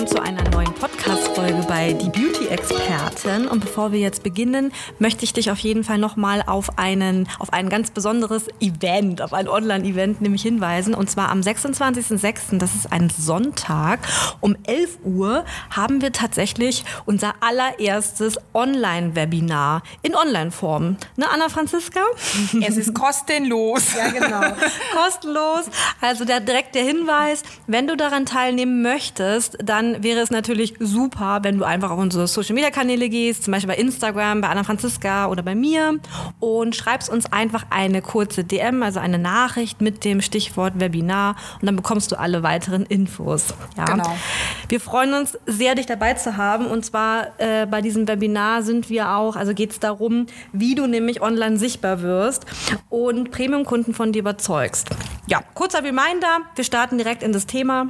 Willkommen zu einer Podcast-Folge bei Die Beauty-Experten. Und bevor wir jetzt beginnen, möchte ich dich auf jeden Fall nochmal auf, einen, auf ein ganz besonderes Event, auf ein Online-Event nämlich hinweisen. Und zwar am 26.06., das ist ein Sonntag, um 11 Uhr haben wir tatsächlich unser allererstes Online-Webinar in Online-Form. Ne, Anna Franziska? Es ist kostenlos. Ja, genau. Kostenlos. Also der, direkt der Hinweis, wenn du daran teilnehmen möchtest, dann wäre es natürlich super, wenn du einfach auf unsere Social Media Kanäle gehst, zum Beispiel bei Instagram, bei Anna Franziska oder bei mir und schreibst uns einfach eine kurze DM, also eine Nachricht mit dem Stichwort Webinar und dann bekommst du alle weiteren Infos. Ja. Genau. Wir freuen uns sehr, dich dabei zu haben und zwar äh, bei diesem Webinar sind wir auch, also geht es darum, wie du nämlich online sichtbar wirst und Premium-Kunden von dir überzeugst. Ja, kurzer Reminder, wir starten direkt in das Thema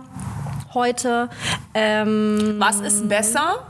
heute. Ähm, Was ist besser?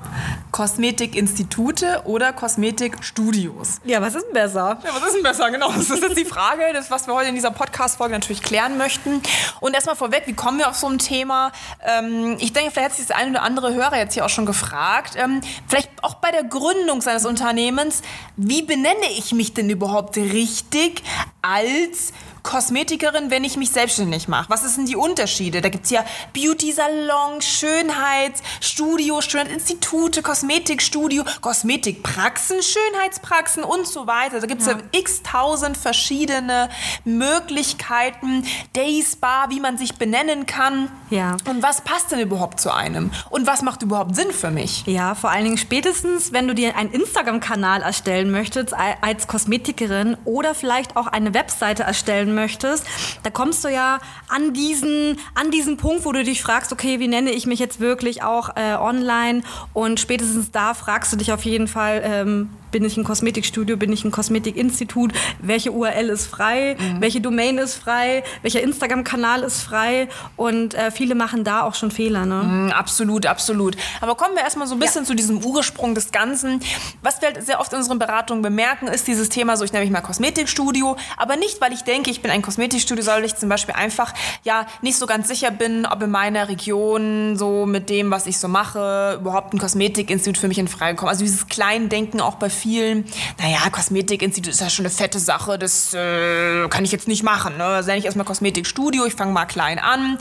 Kosmetikinstitute oder Kosmetikstudios? ja, was ist denn besser? Ja, was ist denn besser? Genau, das ist jetzt die Frage, das, was wir heute in dieser Podcast-Folge natürlich klären möchten. Und erstmal vorweg, wie kommen wir auf so ein Thema? Ähm, ich denke, vielleicht hat sich das eine oder andere Hörer jetzt hier auch schon gefragt. Ähm, vielleicht auch bei der Gründung seines Unternehmens, wie benenne ich mich denn überhaupt richtig als Kosmetikerin, wenn ich mich selbstständig mache? Was sind die Unterschiede? Da gibt es ja Beauty-Salon, Schönheitsstudio, Schönheitsinstitute, Kosmetikstudio, Kosmetikpraxen, Schönheitspraxen und so weiter. Da gibt es ja. Ja. x tausend verschiedene Möglichkeiten, Day Spa, wie man sich benennen kann. Ja. Und was passt denn überhaupt zu einem? Und was macht überhaupt Sinn für mich? Ja, vor allen Dingen spätestens, wenn du dir einen Instagram-Kanal erstellen möchtest als Kosmetikerin oder vielleicht auch eine Webseite erstellen möchtest, da kommst du ja an diesen, an diesen Punkt, wo du dich fragst, okay, wie nenne ich mich jetzt wirklich auch äh, online? Und spätestens da fragst du dich auf jeden Fall, ähm, bin ich ein Kosmetikstudio, bin ich ein Kosmetikinstitut, welche URL ist frei, welche Domain ist frei, welcher Instagram-Kanal ist frei und äh, viele machen da auch schon Fehler. Ne? Mm, Absolut, absolut. Aber kommen wir erstmal so ein bisschen zu diesem Ursprung des Ganzen. Was wir halt sehr oft in unseren Beratungen bemerken, ist dieses Thema, so ich nenne mich mal Kosmetikstudio, aber nicht, weil ich denke, ich bin ein Kosmetikstudio, sondern ich zum Beispiel einfach ja nicht so ganz sicher bin, ob in meiner Region so mit dem, was ich so mache, überhaupt ein Kosmetikinstitut für mich in Frage kommt. Also dieses Kleindenken auch bei vielen, naja, Kosmetikinstitut ist ja schon eine fette Sache, das äh, kann ich jetzt nicht machen. Ne? Nenne ich erstmal Kosmetikstudio, ich fange mal klein an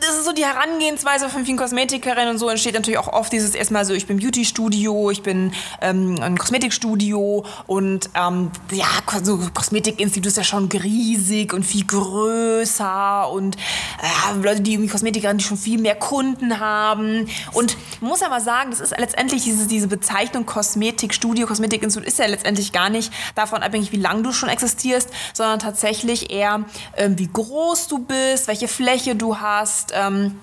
das ist so die Herangehensweise von vielen Kosmetikerinnen und so entsteht natürlich auch oft dieses erstmal so, ich bin Beauty-Studio, ich bin ähm, ein Kosmetikstudio und ähm, ja, so Kosmetikinstitut ist ja schon riesig und viel größer und ja, Leute, die Kosmetikerinnen, die schon viel mehr Kunden haben und muss mal sagen, das ist letztendlich diese, diese Bezeichnung Kosmetikstudio, Kosmetikinstitut ist ja letztendlich gar nicht davon abhängig, wie lange du schon existierst, sondern tatsächlich eher, ähm, wie groß du bist, welche Fläche du hast. Ähm,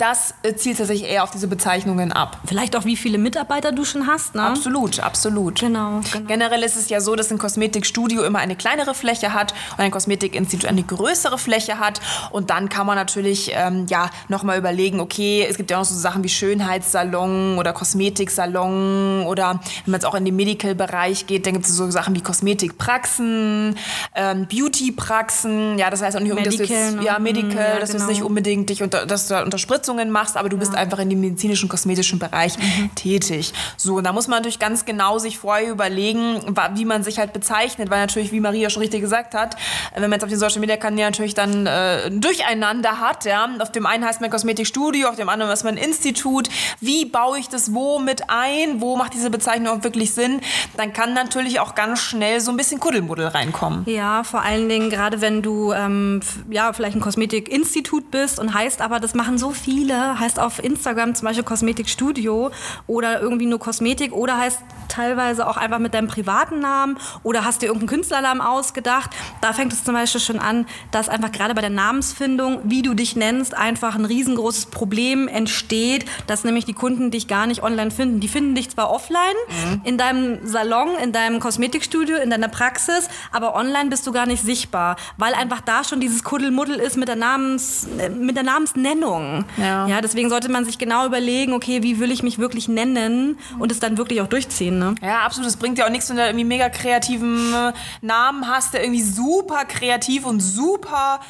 das äh, zielt tatsächlich eher auf diese Bezeichnungen ab. Vielleicht auch, wie viele Mitarbeiter du schon hast, ne? Absolut, absolut. Genau, genau. Generell ist es ja so, dass ein Kosmetikstudio immer eine kleinere Fläche hat und ein Kosmetikinstitut eine größere Fläche hat. Und dann kann man natürlich ähm, ja, nochmal überlegen, okay, es gibt ja auch noch so Sachen wie Schönheitssalon oder Kosmetiksalon oder wenn man jetzt auch in den Medical-Bereich geht, dann gibt es so Sachen wie Kosmetikpraxen, ähm, Beautypraxen. Ja, das heißt auch nicht, um das Medical, jetzt, ne? ja, Medical, Ja, dass du genau. nicht unbedingt dich unter, dass du da Unterspritzungen machst, aber du bist einfach in dem medizinischen, kosmetischen Bereich Mhm. tätig. So, und da muss man natürlich ganz genau sich vorher überlegen, wie man sich halt bezeichnet, weil natürlich, wie Maria schon richtig gesagt hat, wenn man jetzt auf den Social Media Kanälen natürlich dann äh, ein Durcheinander hat, ja, auf dem einen heißt man Kosmetikstudio, auf dem anderen ist man Institut, wie baue ich das wo mit ein, wo macht diese Bezeichnung auch wirklich Sinn, dann kann natürlich auch ganz schnell so ein bisschen Kuddelmuddel reinkommen. Ja, vor allen Dingen gerade wenn du ähm, ja vielleicht ein Kosmetikinstitut bist und heißt aber, das machen so viele viele heißt auf Instagram zum Beispiel Kosmetikstudio oder irgendwie nur Kosmetik oder heißt teilweise auch einfach mit deinem privaten Namen oder hast dir irgendeinen Künstlernamen ausgedacht. Da fängt es zum Beispiel schon an, dass einfach gerade bei der Namensfindung, wie du dich nennst, einfach ein riesengroßes Problem entsteht, dass nämlich die Kunden dich gar nicht online finden. Die finden dich zwar offline, mhm. in deinem Salon, in deinem Kosmetikstudio, in deiner Praxis, aber online bist du gar nicht sichtbar, weil einfach da schon dieses Kuddelmuddel ist mit der, Namens, äh, mit der Namensnennung. Ja. ja, deswegen sollte man sich genau überlegen, okay, wie will ich mich wirklich nennen und es dann wirklich auch durchziehen. Ne? Ja, absolut. Es bringt ja auch nichts, wenn du irgendwie mega kreativen äh, Namen hast, der irgendwie super kreativ und super,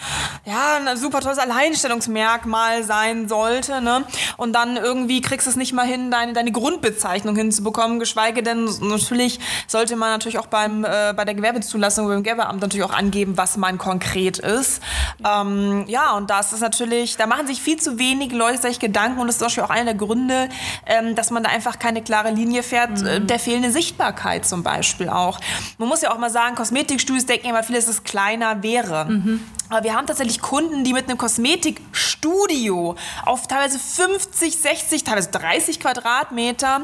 ja, ein super tolles Alleinstellungsmerkmal sein sollte. Ne? Und dann irgendwie kriegst du es nicht mal hin, deine, deine Grundbezeichnung hinzubekommen, geschweige denn, natürlich sollte man natürlich auch beim, äh, bei der Gewerbezulassung beim Gewerbeamt natürlich auch angeben, was man konkret ist. Ähm, ja, und das ist natürlich, da machen sich viel zu wenig Leute sich Gedanken und das ist zum Beispiel auch einer der Gründe, ähm, dass man da einfach keine klare Linie fährt, äh, mhm. der fehlende Sichtbarkeit zum Beispiel auch. Man muss ja auch mal sagen, Kosmetikstudios denken immer viele, dass es kleiner wäre. Mhm. Aber wir haben tatsächlich Kunden, die mit einem Kosmetikstudio auf teilweise 50, 60, teilweise 30 Quadratmeter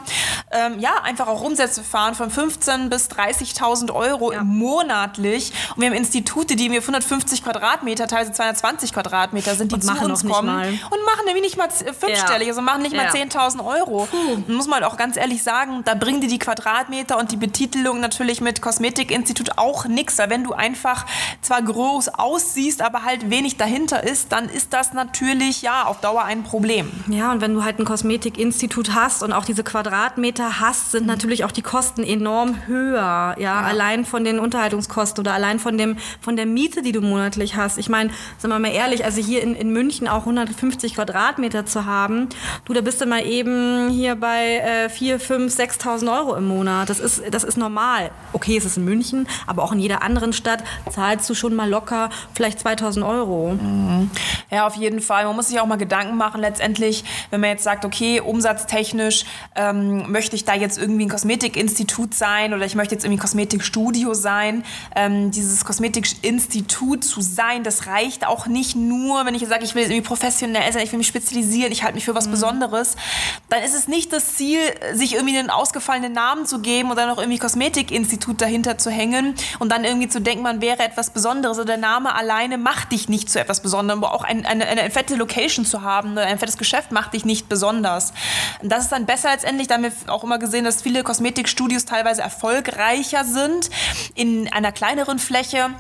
ähm, ja, einfach auch Umsätze fahren von 15 bis 30.000 Euro ja. monatlich. Und wir haben Institute, die mir 150 Quadratmeter, teilweise 220 Quadratmeter sind, die und zu uns kommen und machen nämlich nicht mal fünfstellig, ja. also machen nicht mal ja. 10.000 Euro. Puh. Muss man auch ganz ehrlich sagen, da bringen die die Quadratmeter und die Betitelung natürlich mit Kosmetikinstitut auch nichts. Weil wenn du einfach zwar groß aussiehst, siehst, aber halt wenig dahinter ist, dann ist das natürlich ja auf Dauer ein Problem. Ja, und wenn du halt ein Kosmetikinstitut hast und auch diese Quadratmeter hast, sind natürlich auch die Kosten enorm höher. Ja, ja. allein von den Unterhaltungskosten oder allein von dem von der Miete, die du monatlich hast. Ich meine, sagen wir mal ehrlich, also hier in, in München auch 150 Quadratmeter zu haben, du, da bist du mal eben hier bei äh, 4, 5, 6.000 Euro im Monat. Das ist, das ist normal. Okay, es ist in München, aber auch in jeder anderen Stadt zahlst du schon mal locker vielleicht 2000 Euro. Mhm. Ja, auf jeden Fall. Man muss sich auch mal Gedanken machen, letztendlich, wenn man jetzt sagt, okay, umsatztechnisch ähm, möchte ich da jetzt irgendwie ein Kosmetikinstitut sein oder ich möchte jetzt irgendwie ein Kosmetikstudio sein. Ähm, dieses Kosmetikinstitut zu sein, das reicht auch nicht nur, wenn ich sage, ich will irgendwie professionell sein, ich will mich spezialisieren, ich halte mich für was mhm. Besonderes. Dann ist es nicht das Ziel, sich irgendwie einen ausgefallenen Namen zu geben oder noch irgendwie Kosmetikinstitut dahinter zu hängen und dann irgendwie zu denken, man wäre etwas Besonderes oder der Name alleine alleine macht dich nicht zu etwas Besonderem, aber auch ein, eine, eine fette Location zu haben oder ein fettes Geschäft macht dich nicht besonders. Das ist dann besser letztendlich, da haben wir auch immer gesehen, dass viele Kosmetikstudios teilweise erfolgreicher sind in einer kleineren Fläche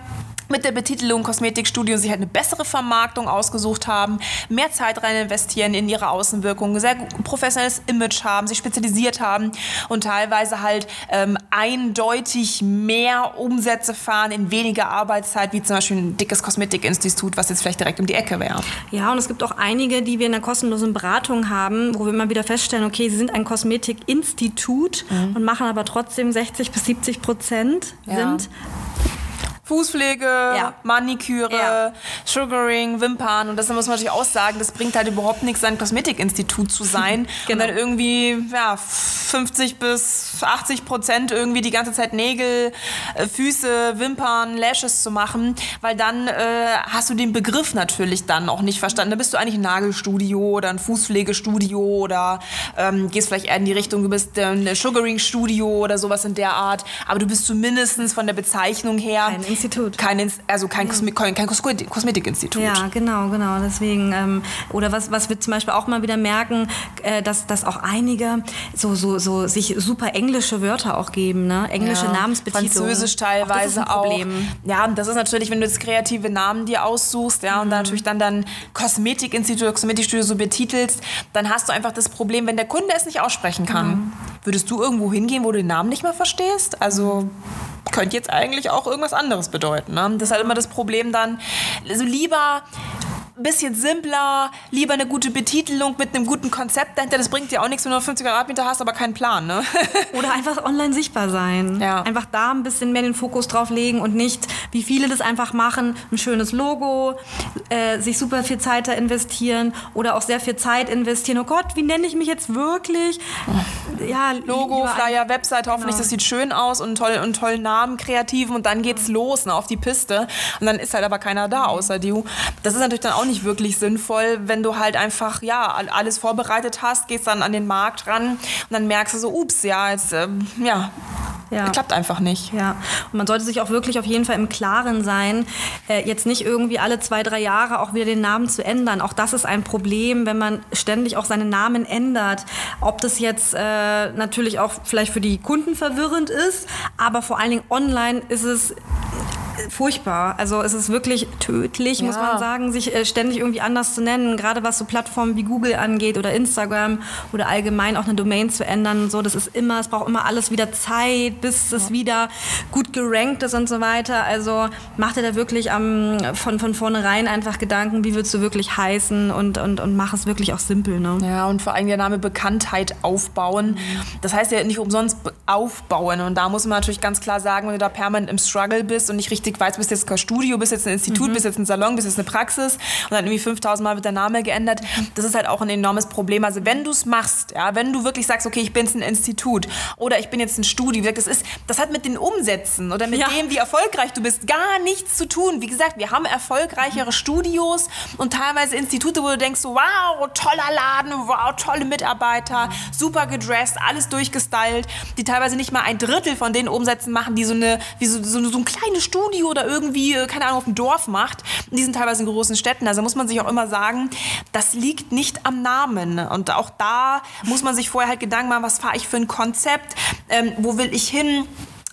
mit der Betitelung Kosmetikstudio sie halt eine bessere Vermarktung ausgesucht haben, mehr Zeit rein investieren in ihre Außenwirkung, sehr professionelles Image haben, sich spezialisiert haben und teilweise halt ähm, eindeutig mehr Umsätze fahren in weniger Arbeitszeit, wie zum Beispiel ein dickes Kosmetikinstitut, was jetzt vielleicht direkt um die Ecke wäre. Ja, und es gibt auch einige, die wir in einer kostenlosen Beratung haben, wo wir immer wieder feststellen, okay, sie sind ein Kosmetikinstitut mhm. und machen aber trotzdem 60 bis 70 Prozent ja. sind Fußpflege, ja. Maniküre, ja. Sugaring, Wimpern. Und das muss man natürlich auch sagen, das bringt halt überhaupt nichts, ein Kosmetikinstitut zu sein. genau. Und dann irgendwie ja, 50 bis 80 Prozent irgendwie die ganze Zeit Nägel, äh, Füße, Wimpern, Lashes zu machen. Weil dann äh, hast du den Begriff natürlich dann auch nicht verstanden. Da bist du eigentlich ein Nagelstudio oder ein Fußpflegestudio oder ähm, gehst vielleicht eher in die Richtung, du bist ein Sugaring-Studio oder sowas in der Art. Aber du bist zumindest von der Bezeichnung her ein Institut. Kein, also kein, ja. kein, Kosmetikinstitut. Ja, genau, genau. Deswegen, ähm, oder was, was wir zum Beispiel auch mal wieder merken, äh, dass, dass auch einige so, so, so sich super englische Wörter auch geben, ne? Englische ja. Namensbetitelungen. Französisch teilweise auch. auch. Ja, das ist natürlich, wenn du jetzt kreative Namen dir aussuchst, ja, mhm. und dann natürlich dann dann Kosmetikinstitut, Kosmetikstudio so betitelst, dann hast du einfach das Problem, wenn der Kunde es nicht aussprechen kann. Mhm. Würdest du irgendwo hingehen, wo du den Namen nicht mehr verstehst? Also könnte jetzt eigentlich auch irgendwas anderes bedeuten. Ne? Das ist halt immer das Problem dann. Also lieber bisschen simpler, lieber eine gute Betitelung mit einem guten Konzept dahinter. Das bringt dir auch nichts, wenn du 50 Quadratmeter hast, aber keinen Plan. Ne? Oder einfach online sichtbar sein. Ja. Einfach da ein bisschen mehr den Fokus drauf legen und nicht, wie viele das einfach machen, ein schönes Logo, äh, sich super viel Zeit da investieren oder auch sehr viel Zeit investieren. Oh Gott, wie nenne ich mich jetzt wirklich? Ja, Logo, Flyer, Website, hoffentlich, genau. das sieht schön aus und toll und tollen Namen, kreativen und dann geht's los ne, auf die Piste und dann ist halt aber keiner da außer du. Das ist natürlich dann auch nicht wirklich sinnvoll, wenn du halt einfach, ja, alles vorbereitet hast, gehst dann an den Markt ran und dann merkst du so, ups, ja, jetzt, ähm, ja, ja. Klappt einfach nicht. Ja. Und man sollte sich auch wirklich auf jeden Fall im Klaren sein, äh, jetzt nicht irgendwie alle zwei, drei Jahre auch wieder den Namen zu ändern. Auch das ist ein Problem, wenn man ständig auch seinen Namen ändert. Ob das jetzt äh, natürlich auch vielleicht für die Kunden verwirrend ist, aber vor allen Dingen online ist es furchtbar. Also es ist wirklich tödlich, ja. muss man sagen, sich äh, ständig irgendwie anders zu nennen. Gerade was so Plattformen wie Google angeht oder Instagram oder allgemein auch eine Domain zu ändern. So, das ist immer, es braucht immer alles wieder Zeit, bis es wieder gut gerankt ist und so weiter. Also mach dir da wirklich am, von, von vornherein einfach Gedanken, wie willst du wirklich heißen und, und, und mach es wirklich auch simpel. Ne? Ja, und vor allem der Name Bekanntheit aufbauen. Das heißt ja nicht umsonst aufbauen. Und da muss man natürlich ganz klar sagen, wenn du da permanent im Struggle bist und nicht richtig richtig weißt, bist jetzt kein Studio, bist jetzt ein Institut, mhm. bist jetzt ein Salon, bist jetzt eine Praxis und dann irgendwie 5000 Mal wird der Name geändert. Das ist halt auch ein enormes Problem. Also wenn du es machst, ja, wenn du wirklich sagst, okay, ich bin jetzt ein Institut oder ich bin jetzt ein Studio, das, ist, das hat mit den Umsätzen oder mit ja. dem, wie erfolgreich du bist, gar nichts zu tun. Wie gesagt, wir haben erfolgreichere Studios und teilweise Institute, wo du denkst, wow, toller Laden, wow, tolle Mitarbeiter, super gedresst, alles durchgestylt, die teilweise nicht mal ein Drittel von den Umsätzen machen, die so, eine, wie so, so, so ein kleines Studio oder irgendwie, äh, keine Ahnung, auf dem Dorf macht. Die sind teilweise in großen Städten. Also muss man sich auch immer sagen, das liegt nicht am Namen. Und auch da muss man sich vorher halt Gedanken machen, was fahre ich für ein Konzept, ähm, wo will ich hin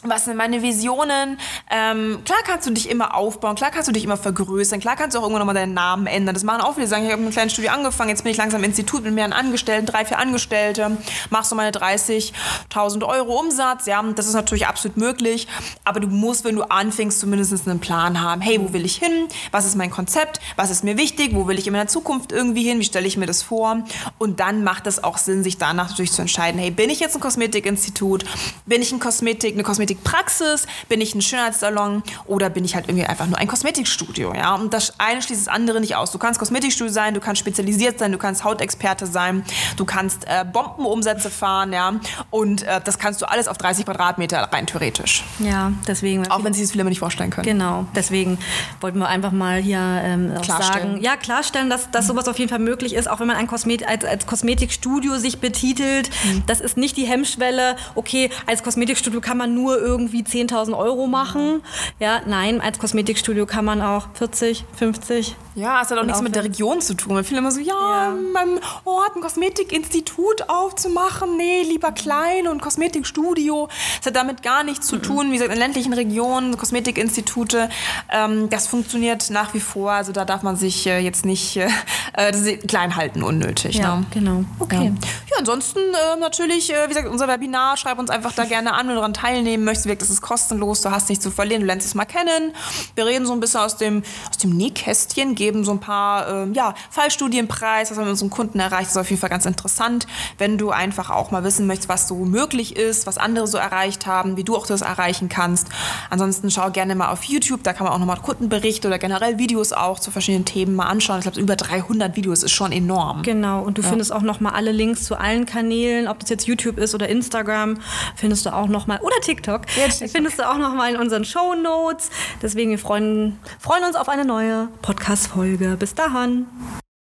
was sind meine Visionen? Ähm, klar kannst du dich immer aufbauen, klar kannst du dich immer vergrößern, klar kannst du auch irgendwann nochmal deinen Namen ändern. Das machen auch viele, sagen, ich habe mit einem kleinen Studio angefangen, jetzt bin ich langsam im Institut mit mehreren Angestellten, drei, vier Angestellte, machst du meine 30.000 Euro Umsatz, ja, das ist natürlich absolut möglich, aber du musst, wenn du anfängst, zumindest einen Plan haben. Hey, wo will ich hin? Was ist mein Konzept? Was ist mir wichtig? Wo will ich in meiner Zukunft irgendwie hin? Wie stelle ich mir das vor? Und dann macht es auch Sinn, sich danach natürlich zu entscheiden, hey, bin ich jetzt ein Kosmetikinstitut? Bin ich ein Kosmetik, eine Kosmetik Kosmetikpraxis? Bin ich ein Schönheitssalon oder bin ich halt irgendwie einfach nur ein Kosmetikstudio? Ja? Und das eine schließt das andere nicht aus. Du kannst Kosmetikstudio sein, du kannst spezialisiert sein, du kannst Hautexperte sein, du kannst äh, Bombenumsätze fahren, ja. Und äh, das kannst du alles auf 30 Quadratmeter rein theoretisch. Ja, deswegen. Auch wenn sich das viele nicht vorstellen können. Genau, deswegen wollten wir einfach mal hier ähm, sagen, ja, klarstellen, dass, dass sowas auf jeden Fall möglich ist, auch wenn man ein Kosmet als, als Kosmetikstudio sich betitelt. Mhm. Das ist nicht die Hemmschwelle, okay, als Kosmetikstudio kann man nur irgendwie 10.000 Euro machen. Ja, nein, als Kosmetikstudio kann man auch 40, 50. Ja, es hat auch nichts mit der Region zu tun. Man viele immer so, ja, ja. meinem Ort ein Kosmetikinstitut aufzumachen. Nee, lieber klein und Kosmetikstudio. Es hat damit gar nichts zu tun. Wie gesagt, in ländlichen Regionen, Kosmetikinstitute, ähm, das funktioniert nach wie vor. Also da darf man sich äh, jetzt nicht äh, äh klein halten, unnötig. Ja, ne? genau. Okay. Ja, ja ansonsten äh, natürlich, äh, wie gesagt, unser Webinar, schreib uns einfach da gerne an, du daran teilnehmen möchtest. Das ist kostenlos, du hast nichts zu verlieren, du lernst es mal kennen. Wir reden so ein bisschen aus dem, aus dem Nähkästchen, geben so ein paar ähm, ja, Fallstudienpreis, was wir mit unseren Kunden erreicht. Das ist auf jeden Fall ganz interessant, wenn du einfach auch mal wissen möchtest, was so möglich ist, was andere so erreicht haben, wie du auch das erreichen kannst. Ansonsten schau gerne mal auf YouTube, da kann man auch nochmal Kundenberichte oder generell Videos auch zu verschiedenen Themen mal anschauen. Ich glaube, über 300 Videos ist schon enorm. Genau, und du ja. findest auch nochmal alle Links zu allen Kanälen, ob das jetzt YouTube ist oder Instagram, findest du auch nochmal, oder TikTok, ja, findest du auch nochmal in unseren Show Notes. Deswegen wir freuen, freuen uns auf eine neue Podcast-Folge. Bis dahin.